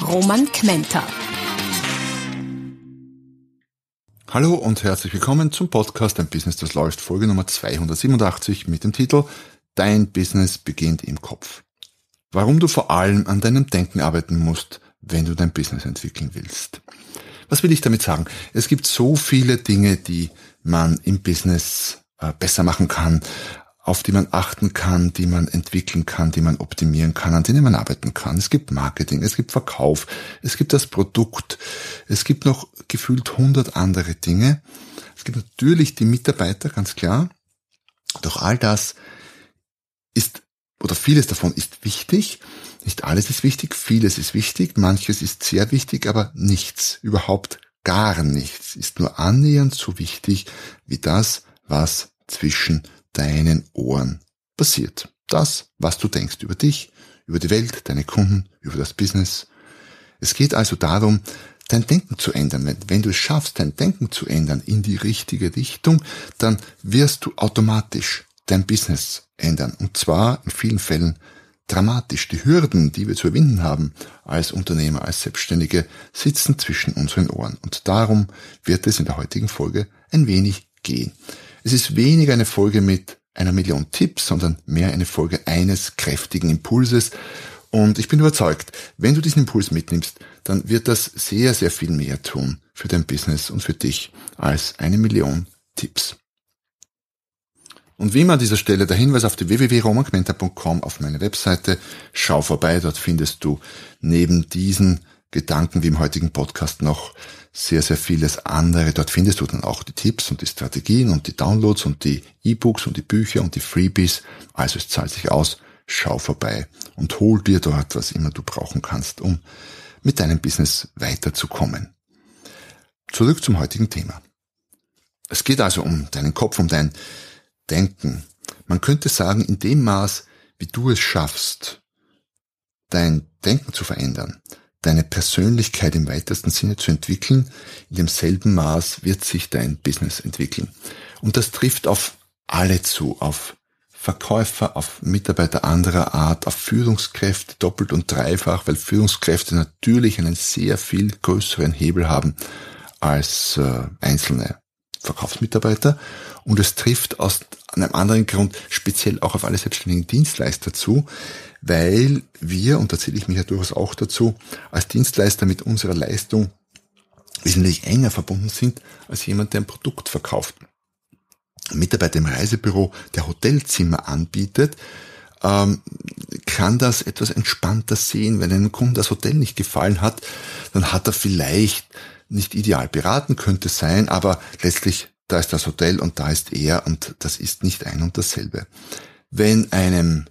Roman Kmenter. Hallo und herzlich willkommen zum Podcast Ein Business, das läuft, Folge Nummer 287 mit dem Titel Dein Business beginnt im Kopf. Warum du vor allem an deinem Denken arbeiten musst, wenn du dein Business entwickeln willst. Was will ich damit sagen? Es gibt so viele Dinge, die man im Business äh, besser machen kann, auf die man achten kann, die man entwickeln kann, die man optimieren kann, an denen man arbeiten kann. Es gibt Marketing, es gibt Verkauf, es gibt das Produkt, es gibt noch gefühlt hundert andere Dinge. Es gibt natürlich die Mitarbeiter, ganz klar. Doch all das ist, oder vieles davon ist wichtig. Nicht alles ist wichtig, vieles ist wichtig, manches ist sehr wichtig, aber nichts, überhaupt gar nichts ist nur annähernd so wichtig wie das, was zwischen deinen Ohren passiert. Das, was du denkst über dich, über die Welt, deine Kunden, über das Business. Es geht also darum, dein Denken zu ändern. Wenn, du es schaffst, dein Denken zu ändern in die richtige Richtung, dann wirst du automatisch dein Business ändern. Und zwar in vielen Fällen dramatisch. Die Hürden, die wir zu überwinden haben als Unternehmer, als Selbstständige, sitzen zwischen unseren Ohren. Und darum wird es in der heutigen Folge ein wenig gehen. Es ist weniger eine Folge mit einer Million Tipps, sondern mehr eine Folge eines kräftigen Impulses. Und ich bin überzeugt, wenn du diesen Impuls mitnimmst, dann wird das sehr, sehr viel mehr tun für dein Business und für dich als eine Million Tipps. Und wie immer an dieser Stelle der Hinweis auf die www.romanquenter.com auf meine Webseite. Schau vorbei, dort findest du neben diesen Gedanken wie im heutigen Podcast noch sehr, sehr vieles andere. Dort findest du dann auch die Tipps und die Strategien und die Downloads und die E-Books und die Bücher und die Freebies. Also es zahlt sich aus. Schau vorbei und hol dir dort, was immer du brauchen kannst, um mit deinem Business weiterzukommen. Zurück zum heutigen Thema. Es geht also um deinen Kopf, um dein Denken. Man könnte sagen, in dem Maß, wie du es schaffst, dein Denken zu verändern, deine Persönlichkeit im weitesten Sinne zu entwickeln, in demselben Maß wird sich dein Business entwickeln. Und das trifft auf alle zu, auf Verkäufer, auf Mitarbeiter anderer Art, auf Führungskräfte doppelt und dreifach, weil Führungskräfte natürlich einen sehr viel größeren Hebel haben als äh, einzelne Verkaufsmitarbeiter. Und es trifft aus einem anderen Grund speziell auch auf alle selbstständigen Dienstleister zu, weil wir, und da zähle ich mich ja durchaus auch dazu, als Dienstleister mit unserer Leistung wesentlich enger verbunden sind als jemand, der ein Produkt verkauft. Ein Mitarbeiter im Reisebüro, der Hotelzimmer anbietet, ähm, kann das etwas entspannter sehen. Wenn einem Kunden das Hotel nicht gefallen hat, dann hat er vielleicht nicht ideal beraten, könnte sein, aber letztlich da ist das Hotel und da ist er und das ist nicht ein und dasselbe. Wenn einem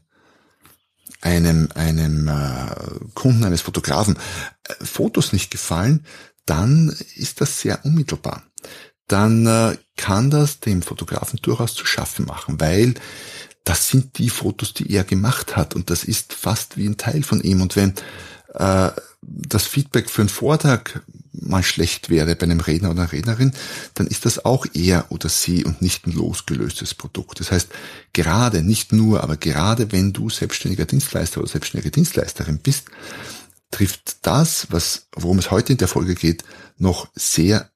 einem, einem äh, Kunden eines Fotografen äh, Fotos nicht gefallen, dann ist das sehr unmittelbar. Dann äh, kann das dem Fotografen durchaus zu schaffen machen, weil das sind die Fotos, die er gemacht hat und das ist fast wie ein Teil von ihm. Und wenn äh, das Feedback für einen Vortrag mal schlecht wäre bei einem Redner oder einer Rednerin, dann ist das auch er oder sie und nicht ein losgelöstes Produkt. Das heißt, gerade, nicht nur, aber gerade wenn du selbstständiger Dienstleister oder selbstständige Dienstleisterin bist, trifft das, was, worum es heute in der Folge geht, noch sehr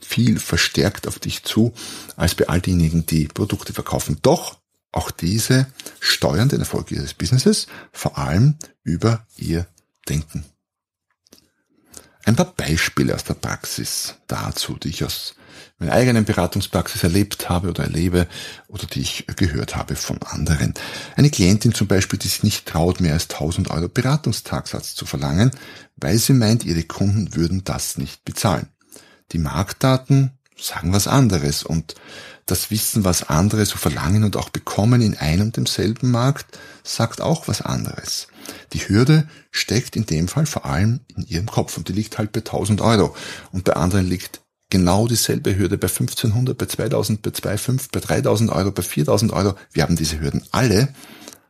viel verstärkt auf dich zu, als bei all denjenigen, die Produkte verkaufen. Doch auch diese steuern den Erfolg ihres Businesses, vor allem über ihr Denken. Ein paar Beispiele aus der Praxis dazu, die ich aus meiner eigenen Beratungspraxis erlebt habe oder erlebe oder die ich gehört habe von anderen. Eine Klientin zum Beispiel, die sich nicht traut, mehr als 1000 Euro Beratungstagsatz zu verlangen, weil sie meint, ihre Kunden würden das nicht bezahlen. Die Marktdaten sagen was anderes und das Wissen, was andere so verlangen und auch bekommen in einem und demselben Markt, sagt auch was anderes. Die Hürde steckt in dem Fall vor allem in ihrem Kopf und die liegt halt bei 1000 Euro und bei anderen liegt genau dieselbe Hürde bei 1500, bei 2000, bei 2,5, bei 3000 Euro, bei 4000 Euro. Wir haben diese Hürden alle.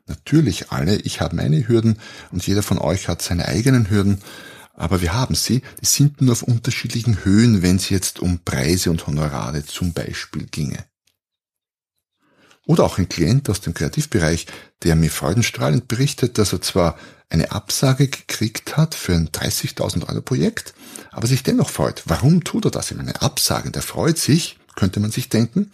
Natürlich alle. Ich habe meine Hürden und jeder von euch hat seine eigenen Hürden. Aber wir haben sie. Die sind nur auf unterschiedlichen Höhen, wenn es jetzt um Preise und Honorare zum Beispiel ginge. Oder auch ein Klient aus dem Kreativbereich, der mir freudenstrahlend berichtet, dass er zwar eine Absage gekriegt hat für ein 30.000 Euro Projekt, aber sich dennoch freut. Warum tut er das? In eine Absage. Der freut sich, könnte man sich denken.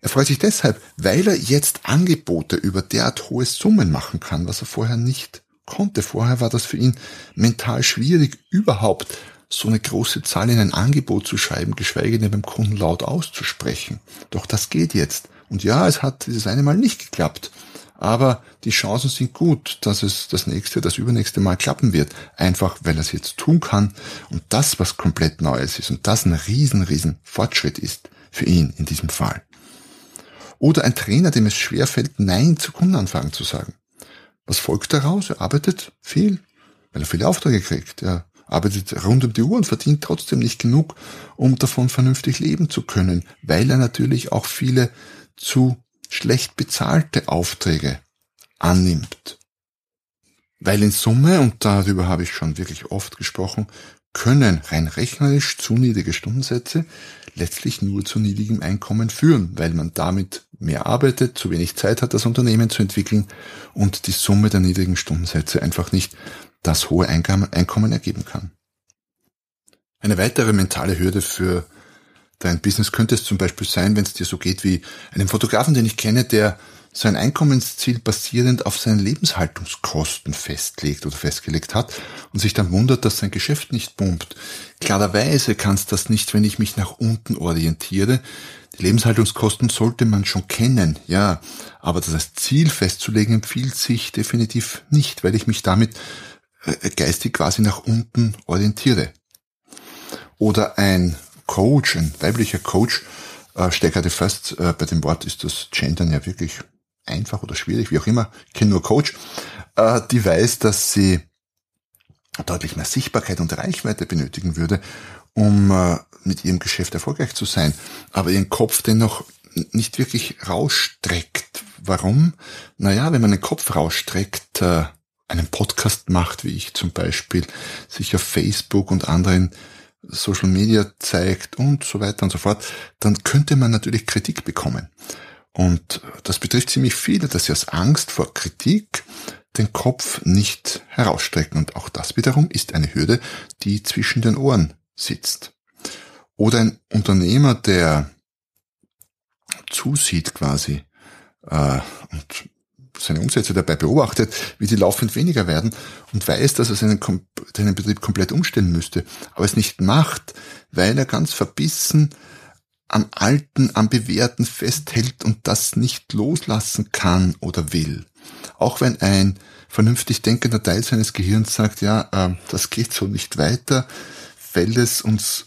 Er freut sich deshalb, weil er jetzt Angebote über derart hohe Summen machen kann, was er vorher nicht konnte. Vorher war das für ihn mental schwierig, überhaupt so eine große Zahl in ein Angebot zu schreiben, geschweige denn beim Kunden laut auszusprechen. Doch das geht jetzt. Und ja, es hat dieses eine Mal nicht geklappt. Aber die Chancen sind gut, dass es das nächste, das übernächste Mal klappen wird. Einfach, weil er es jetzt tun kann. Und das, was komplett Neues ist. Und das ein riesen, riesen Fortschritt ist. Für ihn in diesem Fall. Oder ein Trainer, dem es schwerfällt, Nein zu Kundenanfragen zu sagen. Was folgt daraus? Er arbeitet viel, weil er viele Aufträge kriegt. Er arbeitet rund um die Uhr und verdient trotzdem nicht genug, um davon vernünftig leben zu können, weil er natürlich auch viele zu schlecht bezahlte Aufträge annimmt. Weil in Summe, und darüber habe ich schon wirklich oft gesprochen, können rein rechnerisch zu niedrige Stundensätze letztlich nur zu niedrigem Einkommen führen, weil man damit mehr arbeitet, zu wenig Zeit hat, das Unternehmen zu entwickeln und die Summe der niedrigen Stundensätze einfach nicht das hohe Einkommen ergeben kann. Eine weitere mentale Hürde für dein Business könnte es zum Beispiel sein, wenn es dir so geht wie einem Fotografen, den ich kenne, der sein Einkommensziel basierend auf seinen Lebenshaltungskosten festlegt oder festgelegt hat und sich dann wundert, dass sein Geschäft nicht pumpt. Klarerweise kannst das nicht, wenn ich mich nach unten orientiere. Die Lebenshaltungskosten sollte man schon kennen, ja, aber das Ziel festzulegen empfiehlt sich definitiv nicht, weil ich mich damit äh, geistig quasi nach unten orientiere. Oder ein Coach, ein weiblicher Coach, äh, steckt gerade fest, äh, bei dem Wort ist das Gendern ja wirklich einfach oder schwierig, wie auch immer, ich kenne nur Coach, äh, die weiß, dass sie deutlich mehr Sichtbarkeit und Reichweite benötigen würde, um äh, mit ihrem Geschäft erfolgreich zu sein, aber ihren Kopf dennoch nicht wirklich rausstreckt. Warum? Naja, wenn man den Kopf rausstreckt, äh, einen Podcast macht, wie ich zum Beispiel, sich auf Facebook und anderen Social Media zeigt und so weiter und so fort, dann könnte man natürlich Kritik bekommen. Und das betrifft ziemlich viele, dass sie aus Angst vor Kritik den Kopf nicht herausstrecken. Und auch das wiederum ist eine Hürde, die zwischen den Ohren sitzt. Oder ein Unternehmer, der zusieht quasi äh, und seine Umsätze dabei beobachtet, wie die laufend weniger werden und weiß, dass er seinen, seinen Betrieb komplett umstellen müsste, aber es nicht macht, weil er ganz verbissen am Alten, am Bewährten festhält und das nicht loslassen kann oder will. Auch wenn ein vernünftig denkender Teil seines Gehirns sagt, ja, äh, das geht so nicht weiter, fällt es uns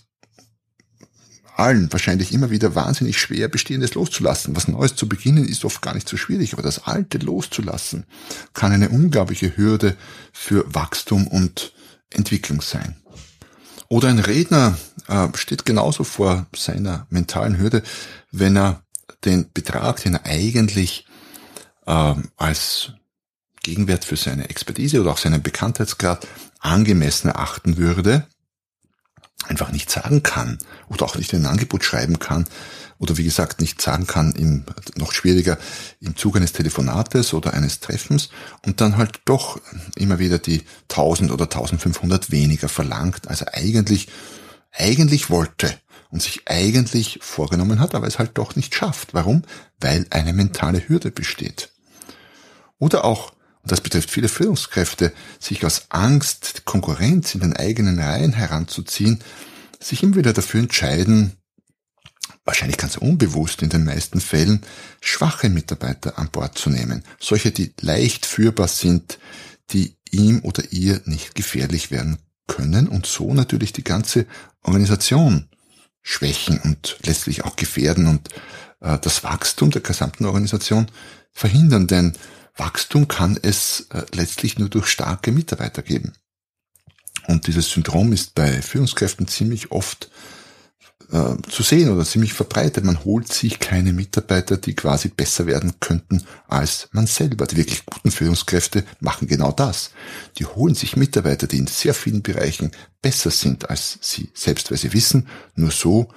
allen wahrscheinlich immer wieder wahnsinnig schwer, Bestehendes loszulassen. Was Neues zu beginnen ist oft gar nicht so schwierig, aber das Alte loszulassen kann eine unglaubliche Hürde für Wachstum und Entwicklung sein. Oder ein Redner äh, steht genauso vor seiner mentalen Hürde, wenn er den Betrag, den er eigentlich äh, als Gegenwert für seine Expertise oder auch seinen Bekanntheitsgrad angemessen erachten würde, einfach nicht sagen kann oder auch nicht ein Angebot schreiben kann oder wie gesagt nicht sagen kann, im, noch schwieriger im Zuge eines Telefonates oder eines Treffens und dann halt doch immer wieder die 1000 oder 1500 weniger verlangt, als er eigentlich, eigentlich wollte und sich eigentlich vorgenommen hat, aber es halt doch nicht schafft. Warum? Weil eine mentale Hürde besteht. Oder auch und das betrifft viele Führungskräfte, sich aus Angst, Konkurrenz in den eigenen Reihen heranzuziehen, sich immer wieder dafür entscheiden, wahrscheinlich ganz unbewusst in den meisten Fällen, schwache Mitarbeiter an Bord zu nehmen. Solche, die leicht führbar sind, die ihm oder ihr nicht gefährlich werden können und so natürlich die ganze Organisation schwächen und letztlich auch gefährden und äh, das Wachstum der gesamten Organisation verhindern. Denn Wachstum kann es äh, letztlich nur durch starke Mitarbeiter geben. Und dieses Syndrom ist bei Führungskräften ziemlich oft äh, zu sehen oder ziemlich verbreitet. Man holt sich keine Mitarbeiter, die quasi besser werden könnten als man selber. Die wirklich guten Führungskräfte machen genau das. Die holen sich Mitarbeiter, die in sehr vielen Bereichen besser sind als sie selbst, weil sie wissen, nur so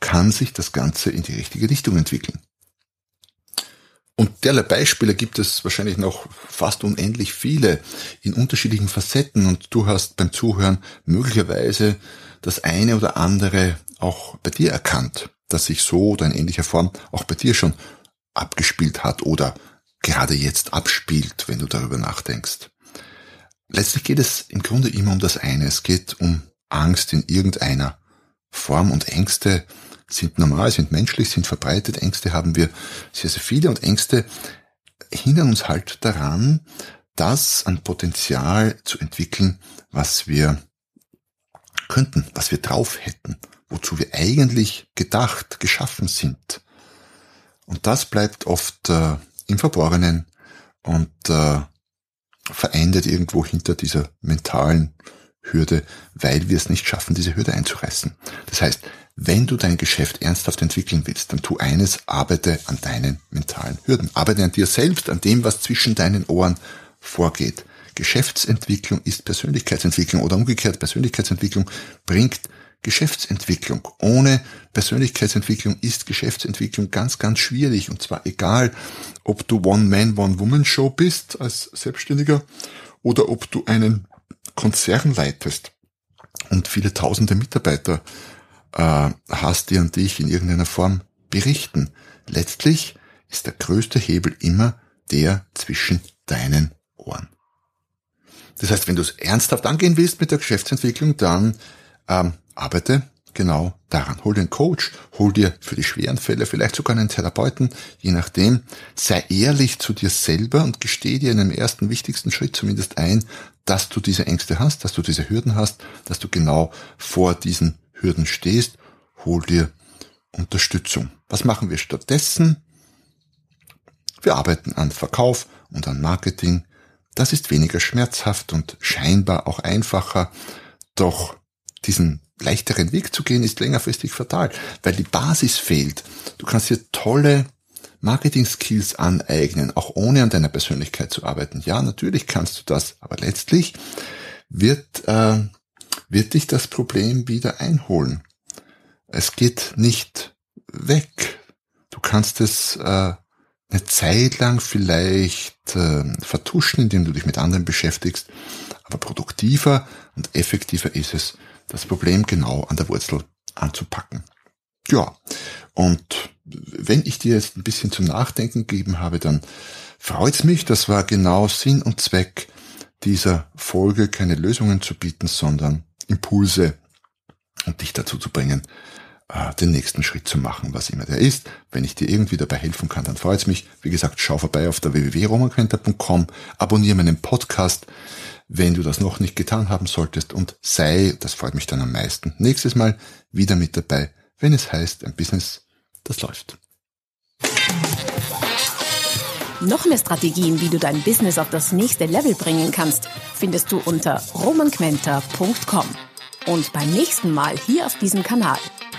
kann sich das Ganze in die richtige Richtung entwickeln. Und derlei Beispiele gibt es wahrscheinlich noch fast unendlich viele in unterschiedlichen Facetten und du hast beim Zuhören möglicherweise das eine oder andere auch bei dir erkannt, dass sich so oder in ähnlicher Form auch bei dir schon abgespielt hat oder gerade jetzt abspielt, wenn du darüber nachdenkst. Letztlich geht es im Grunde immer um das eine. Es geht um Angst in irgendeiner Form und Ängste sind normal, sind menschlich, sind verbreitet. Ängste haben wir sehr, sehr viele und Ängste hindern uns halt daran, das an Potenzial zu entwickeln, was wir könnten, was wir drauf hätten, wozu wir eigentlich gedacht, geschaffen sind. Und das bleibt oft äh, im Verborgenen und äh, verendet irgendwo hinter dieser mentalen Hürde, weil wir es nicht schaffen, diese Hürde einzureißen. Das heißt, wenn du dein Geschäft ernsthaft entwickeln willst, dann tu eines, arbeite an deinen mentalen Hürden. Arbeite an dir selbst, an dem, was zwischen deinen Ohren vorgeht. Geschäftsentwicklung ist Persönlichkeitsentwicklung oder umgekehrt Persönlichkeitsentwicklung bringt Geschäftsentwicklung. Ohne Persönlichkeitsentwicklung ist Geschäftsentwicklung ganz, ganz schwierig. Und zwar egal, ob du One-Man, One-Woman-Show bist als Selbstständiger oder ob du einen Konzern leitest und viele tausende Mitarbeiter äh, hast, die an dich in irgendeiner Form berichten. Letztlich ist der größte Hebel immer der zwischen deinen Ohren. Das heißt, wenn du es ernsthaft angehen willst mit der Geschäftsentwicklung, dann ähm, arbeite genau daran. Hol dir einen Coach, hol dir für die schweren Fälle vielleicht sogar einen Therapeuten, je nachdem. Sei ehrlich zu dir selber und gestehe dir in einem ersten wichtigsten Schritt zumindest ein, dass du diese Ängste hast, dass du diese Hürden hast, dass du genau vor diesen Hürden stehst. Hol dir Unterstützung. Was machen wir stattdessen? Wir arbeiten an Verkauf und an Marketing das ist weniger schmerzhaft und scheinbar auch einfacher, doch diesen leichteren Weg zu gehen ist längerfristig fatal, weil die Basis fehlt. Du kannst dir tolle Marketing-Skills aneignen, auch ohne an deiner Persönlichkeit zu arbeiten. Ja, natürlich kannst du das, aber letztlich wird, äh, wird dich das Problem wieder einholen. Es geht nicht weg. Du kannst es äh, eine Zeit lang vielleicht äh, vertuschen, indem du dich mit anderen beschäftigst, aber produktiver und effektiver ist es, das Problem genau an der Wurzel anzupacken. Ja, und wenn ich dir jetzt ein bisschen zum Nachdenken gegeben habe, dann freut's mich, das war genau Sinn und Zweck dieser Folge, keine Lösungen zu bieten, sondern Impulse und dich dazu zu bringen, äh, den nächsten Schritt zu machen, was immer der ist. Wenn ich dir irgendwie dabei helfen kann, dann freut es mich. Wie gesagt, schau vorbei auf der www.romanquenter.com, abonniere meinen Podcast, wenn du das noch nicht getan haben solltest und sei, das freut mich dann am meisten, nächstes Mal wieder mit dabei, wenn es heißt, ein Business, das läuft. Noch mehr Strategien, wie du dein Business auf das nächste Level bringen kannst, findest du unter romanquenter.com. Und beim nächsten Mal hier auf diesem Kanal